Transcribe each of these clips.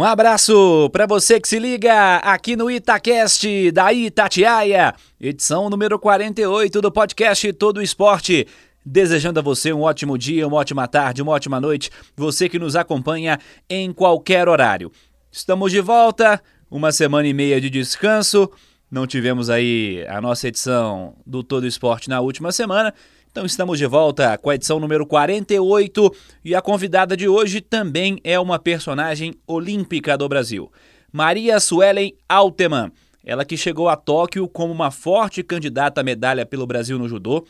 Um abraço para você que se liga aqui no Itacast da Itatiaia, edição número 48 do podcast Todo Esporte. Desejando a você um ótimo dia, uma ótima tarde, uma ótima noite, você que nos acompanha em qualquer horário. Estamos de volta, uma semana e meia de descanso. Não tivemos aí a nossa edição do Todo Esporte na última semana, então estamos de volta com a edição número 48 e a convidada de hoje também é uma personagem olímpica do Brasil, Maria Suelen Alteman. Ela que chegou a Tóquio como uma forte candidata à medalha pelo Brasil no judô,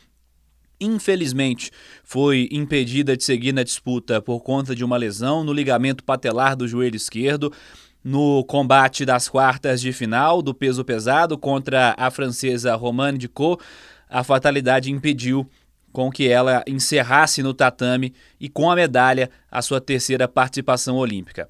infelizmente foi impedida de seguir na disputa por conta de uma lesão no ligamento patelar do joelho esquerdo. No combate das quartas de final do peso pesado contra a francesa Romane Dicot, a fatalidade impediu com que ela encerrasse no tatame e com a medalha a sua terceira participação olímpica.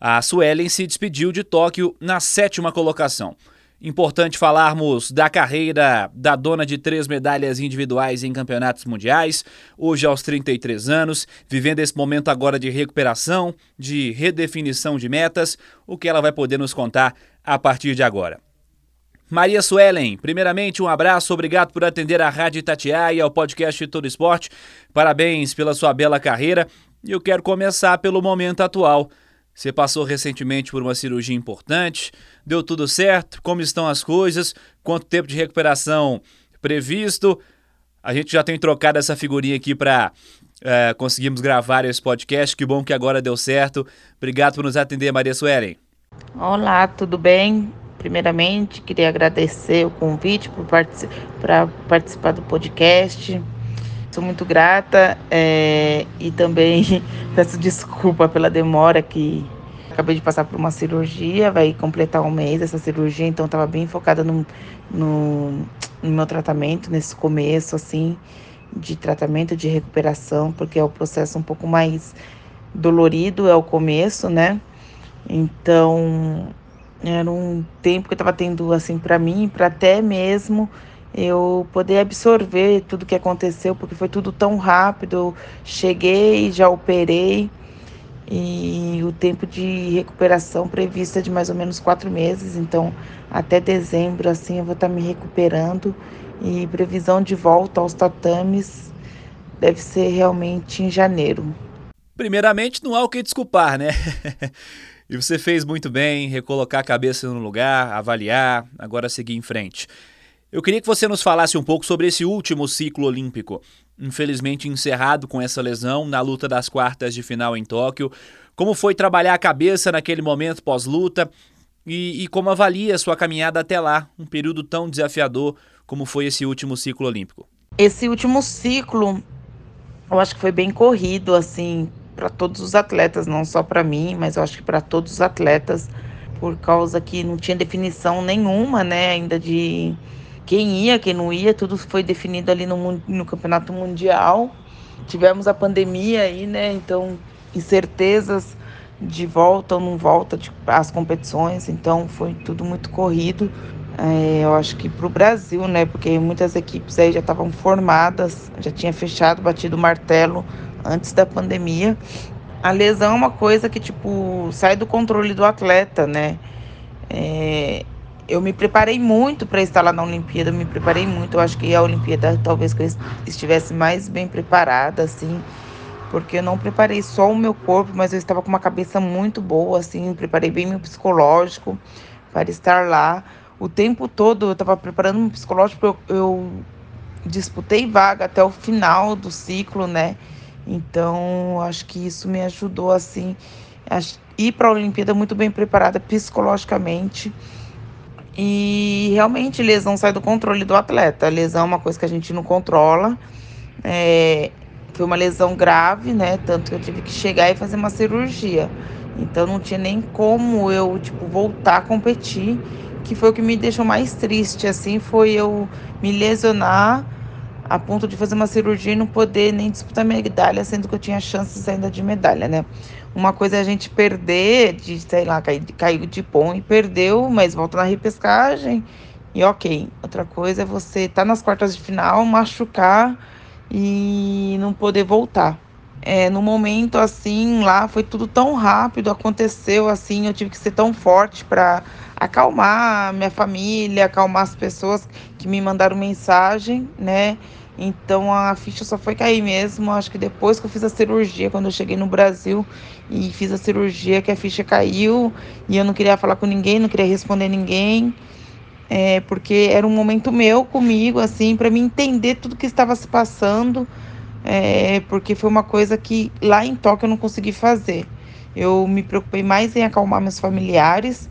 A Suelen se despediu de Tóquio na sétima colocação. Importante falarmos da carreira da dona de três medalhas individuais em campeonatos mundiais, hoje aos 33 anos, vivendo esse momento agora de recuperação, de redefinição de metas, o que ela vai poder nos contar a partir de agora. Maria Suelen, primeiramente um abraço, obrigado por atender a Rádio Itatiaia e ao podcast Todo Esporte. Parabéns pela sua bela carreira. E eu quero começar pelo momento atual. Você passou recentemente por uma cirurgia importante, deu tudo certo? Como estão as coisas? Quanto tempo de recuperação previsto? A gente já tem trocado essa figurinha aqui para é, conseguirmos gravar esse podcast. Que bom que agora deu certo. Obrigado por nos atender, Maria Suelen. Olá, tudo bem? Primeiramente, queria agradecer o convite para participar do podcast. Sou muito grata é, e também peço desculpa pela demora que acabei de passar por uma cirurgia, vai completar um mês essa cirurgia, então estava bem focada no, no, no meu tratamento, nesse começo, assim, de tratamento, de recuperação, porque é o processo um pouco mais dolorido, é o começo, né? Então, era um tempo que eu estava tendo assim para mim, para até mesmo eu poder absorver tudo que aconteceu, porque foi tudo tão rápido. Eu cheguei, já operei e o tempo de recuperação prevista é de mais ou menos quatro meses. Então, até dezembro assim eu vou estar tá me recuperando e previsão de volta aos tatames deve ser realmente em janeiro. Primeiramente, não há o que desculpar, né? E você fez muito bem, recolocar a cabeça no lugar, avaliar, agora seguir em frente. Eu queria que você nos falasse um pouco sobre esse último ciclo olímpico, infelizmente encerrado com essa lesão na luta das quartas de final em Tóquio. Como foi trabalhar a cabeça naquele momento pós-luta e, e como avalia a sua caminhada até lá, um período tão desafiador como foi esse último ciclo olímpico? Esse último ciclo, eu acho que foi bem corrido, assim, para todos os atletas, não só para mim, mas eu acho que para todos os atletas, por causa que não tinha definição nenhuma, né, ainda de quem ia, quem não ia, tudo foi definido ali no, no campeonato mundial. Tivemos a pandemia aí, né, então incertezas de volta ou não volta de, às competições, então foi tudo muito corrido. É, eu acho que para o Brasil, né? Porque muitas equipes aí já estavam formadas, já tinha fechado, batido o martelo antes da pandemia. A lesão é uma coisa que, tipo, sai do controle do atleta, né? É, eu me preparei muito para estar lá na Olimpíada, me preparei muito. Eu acho que a Olimpíada talvez que eu estivesse mais bem preparada, assim, porque eu não preparei só o meu corpo, mas eu estava com uma cabeça muito boa, assim, preparei bem meu psicológico para estar lá. O tempo todo eu estava preparando meu psicológico, eu, eu disputei vaga até o final do ciclo, né? Então, acho que isso me ajudou assim a ir para a Olimpíada muito bem preparada psicologicamente. E realmente lesão sai do controle do atleta. Lesão é uma coisa que a gente não controla. É, foi uma lesão grave, né? Tanto que eu tive que chegar e fazer uma cirurgia. Então não tinha nem como eu, tipo, voltar a competir, que foi o que me deixou mais triste, assim, foi eu me lesionar a ponto de fazer uma cirurgia e não poder nem disputar medalha, sendo que eu tinha chances ainda de medalha, né? Uma coisa é a gente perder, de, sei lá, cair de pão e perdeu, mas volta na repescagem e ok. Outra coisa é você estar tá nas quartas de final, machucar e não poder voltar. É, no momento assim, lá foi tudo tão rápido, aconteceu assim, eu tive que ser tão forte para acalmar minha família, acalmar as pessoas que me mandaram mensagem, né? Então a ficha só foi cair mesmo. Acho que depois que eu fiz a cirurgia, quando eu cheguei no Brasil e fiz a cirurgia, que a ficha caiu e eu não queria falar com ninguém, não queria responder ninguém, é, porque era um momento meu comigo, assim, para me entender tudo que estava se passando, é, porque foi uma coisa que lá em Tóquio eu não consegui fazer. Eu me preocupei mais em acalmar meus familiares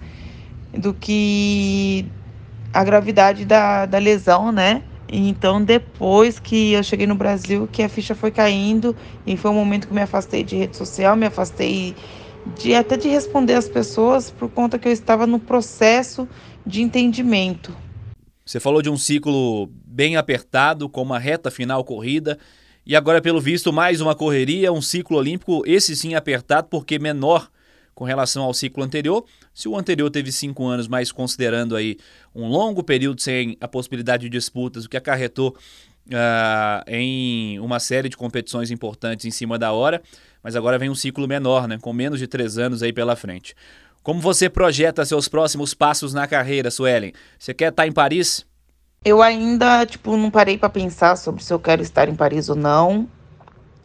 do que a gravidade da, da lesão, né? Então, depois que eu cheguei no Brasil, que a ficha foi caindo, e foi um momento que me afastei de rede social, me afastei de até de responder as pessoas por conta que eu estava no processo de entendimento. Você falou de um ciclo bem apertado, com uma reta final corrida, e agora, pelo visto, mais uma correria, um ciclo olímpico, esse sim apertado, porque menor com relação ao ciclo anterior. Se o anterior teve cinco anos, mas considerando aí um longo período sem a possibilidade de disputas, o que acarretou uh, em uma série de competições importantes em cima da hora, mas agora vem um ciclo menor, né, com menos de três anos aí pela frente. Como você projeta seus próximos passos na carreira, Suelen? Você quer estar em Paris? Eu ainda, tipo, não parei para pensar sobre se eu quero estar em Paris ou não.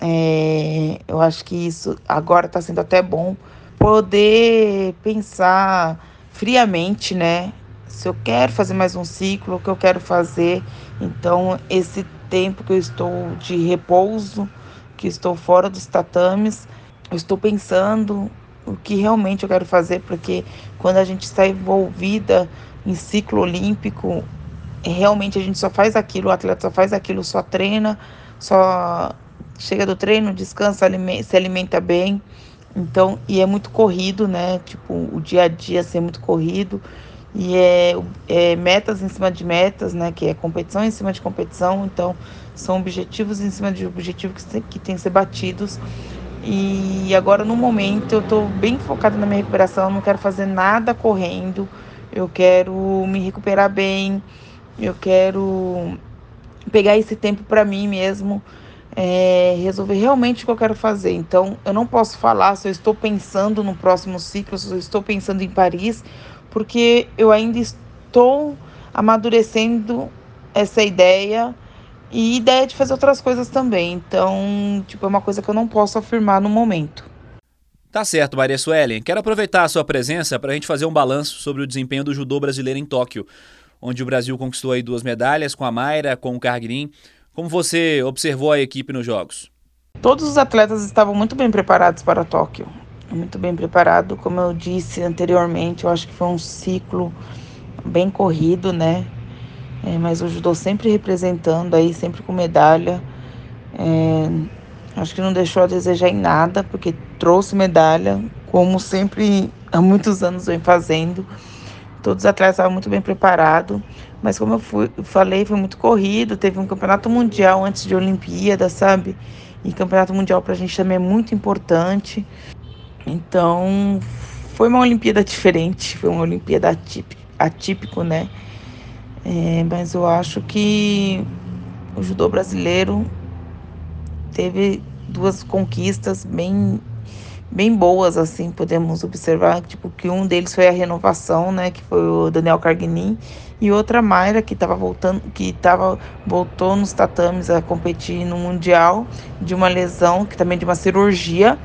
É, eu acho que isso agora está sendo até bom poder pensar friamente, né? Se eu quero fazer mais um ciclo, o que eu quero fazer. Então, esse tempo que eu estou de repouso, que estou fora dos tatames, eu estou pensando o que realmente eu quero fazer, porque quando a gente está envolvida em ciclo olímpico, realmente a gente só faz aquilo, o atleta só faz aquilo, só treina, só chega do treino, descansa, se alimenta bem. Então, e é muito corrido, né? Tipo, o dia a dia ser muito corrido. E é, é, metas em cima de metas, né? Que é competição em cima de competição. Então, são objetivos em cima de objetivos que, que têm que ser batidos. E agora, no momento, eu estou bem focada na minha recuperação. Não quero fazer nada correndo. Eu quero me recuperar bem. Eu quero pegar esse tempo para mim mesmo é, resolver realmente o que eu quero fazer. Então, eu não posso falar se eu estou pensando no próximo ciclo, se eu estou pensando em Paris, porque eu ainda estou amadurecendo essa ideia e ideia de fazer outras coisas também. Então, tipo, é uma coisa que eu não posso afirmar no momento. Tá certo, Maria Suelen. Quero aproveitar a sua presença para a gente fazer um balanço sobre o desempenho do judô brasileiro em Tóquio, onde o Brasil conquistou aí duas medalhas com a Mayra, com o Carguinin. Como você observou a equipe nos Jogos? Todos os atletas estavam muito bem preparados para Tóquio. Muito bem preparado, como eu disse anteriormente, eu acho que foi um ciclo bem corrido, né? É, mas o judô sempre representando aí, sempre com medalha. É, acho que não deixou a desejar em nada, porque trouxe medalha, como sempre há muitos anos vem fazendo. Todos os atletas estavam muito bem preparados. Mas como eu fui, falei, foi muito corrido. Teve um campeonato mundial antes de Olimpíada, sabe? E campeonato mundial para a gente também é muito importante. Então, foi uma Olimpíada diferente, foi uma Olimpíada atípico, atípico né? É, mas eu acho que o judô brasileiro teve duas conquistas bem bem boas, assim, podemos observar, tipo, que um deles foi a renovação, né, que foi o Daniel Carguinin, e outra Mayra, que estava voltando, que tava, voltou nos tatames a competir no Mundial, de uma lesão, que também de uma cirurgia,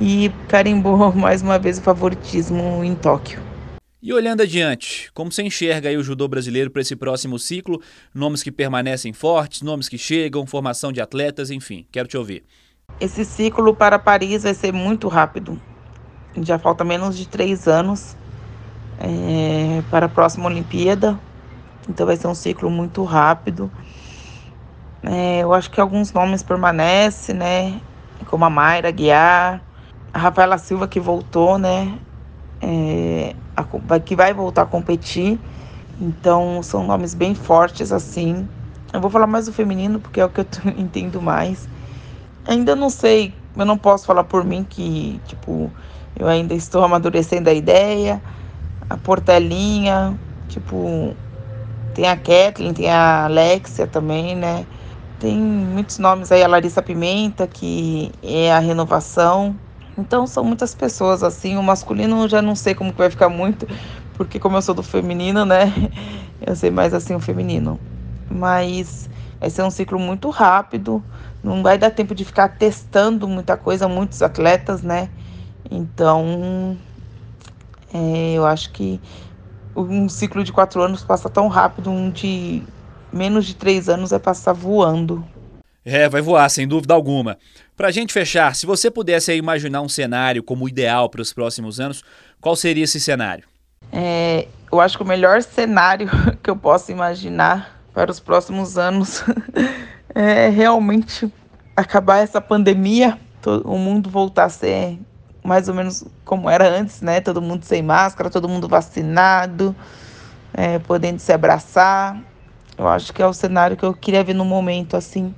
e carimbou mais uma vez o favoritismo em Tóquio. E olhando adiante, como você enxerga aí o judô brasileiro para esse próximo ciclo? Nomes que permanecem fortes, nomes que chegam, formação de atletas, enfim, quero te ouvir. Esse ciclo para Paris vai ser muito rápido. Já falta menos de três anos é, para a próxima Olimpíada. Então vai ser um ciclo muito rápido. É, eu acho que alguns nomes permanecem, né? Como a Mayra Guiar, a Rafaela Silva que voltou, né? É, a, que vai voltar a competir. Então são nomes bem fortes assim. Eu vou falar mais do feminino porque é o que eu entendo mais. Ainda não sei, eu não posso falar por mim que, tipo, eu ainda estou amadurecendo a ideia. A Portelinha, tipo, tem a Kathleen, tem a Alexia também, né? Tem muitos nomes aí, a Larissa Pimenta, que é a renovação. Então são muitas pessoas assim. O masculino eu já não sei como que vai ficar muito, porque como eu sou do feminino, né? Eu sei mais assim o feminino. Mas vai ser um ciclo muito rápido. Não vai dar tempo de ficar testando muita coisa, muitos atletas, né? Então é, eu acho que um ciclo de quatro anos passa tão rápido, um de menos de três anos é passar voando. É, vai voar, sem dúvida alguma. Pra gente fechar, se você pudesse imaginar um cenário como ideal para os próximos anos, qual seria esse cenário? É, eu acho que o melhor cenário que eu posso imaginar para os próximos anos é realmente acabar essa pandemia, o mundo voltar a ser mais ou menos como era antes, né? Todo mundo sem máscara, todo mundo vacinado, é, podendo se abraçar. Eu acho que é o cenário que eu queria ver no momento, assim.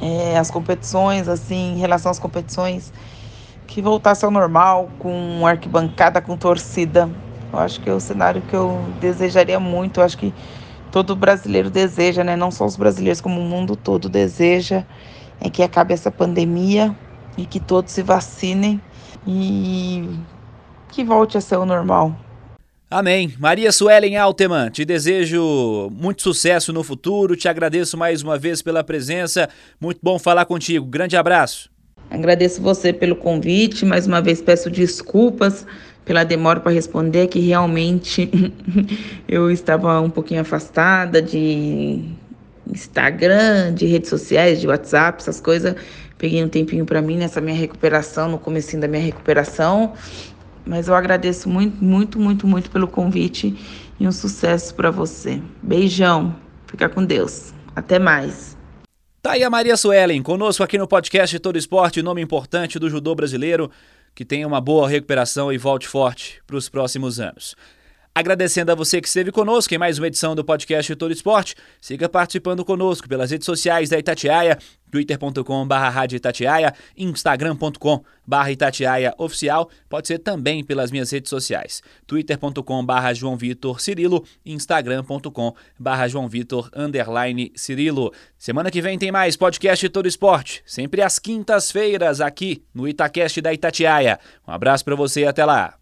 É, as competições, assim, em relação às competições, que voltasse ao normal, com arquibancada, com torcida. Eu acho que é o cenário que eu desejaria muito. Eu acho que todo brasileiro deseja, né? Não só os brasileiros, como o mundo todo deseja, é que acabe essa pandemia e que todos se vacinem e que volte a ser o normal. Amém. Maria Suelen Alteman, te desejo muito sucesso no futuro, te agradeço mais uma vez pela presença, muito bom falar contigo. Grande abraço. Agradeço você pelo convite, mais uma vez peço desculpas pela demora para responder, que realmente eu estava um pouquinho afastada de Instagram, de redes sociais, de WhatsApp, essas coisas. Peguei um tempinho para mim nessa minha recuperação, no começo da minha recuperação. Mas eu agradeço muito, muito, muito, muito pelo convite e um sucesso para você. Beijão. Fica com Deus. Até mais. Tá aí a Maria Suelen, conosco aqui no podcast Todo Esporte, nome importante do judô brasileiro. Que tenha uma boa recuperação e volte forte para os próximos anos. Agradecendo a você que esteve conosco em mais uma edição do podcast Todo Esporte. Siga participando conosco pelas redes sociais da Itatiaia, twitter.com.br Itatiaia, instagram.com.br Itatiaia Oficial. Pode ser também pelas minhas redes sociais, twitter.com.br João Vitor Cirilo, instagram.com.br João Vitor underline Cirilo. Semana que vem tem mais podcast Todo Esporte, sempre às quintas-feiras aqui no Itacast da Itatiaia. Um abraço para você e até lá.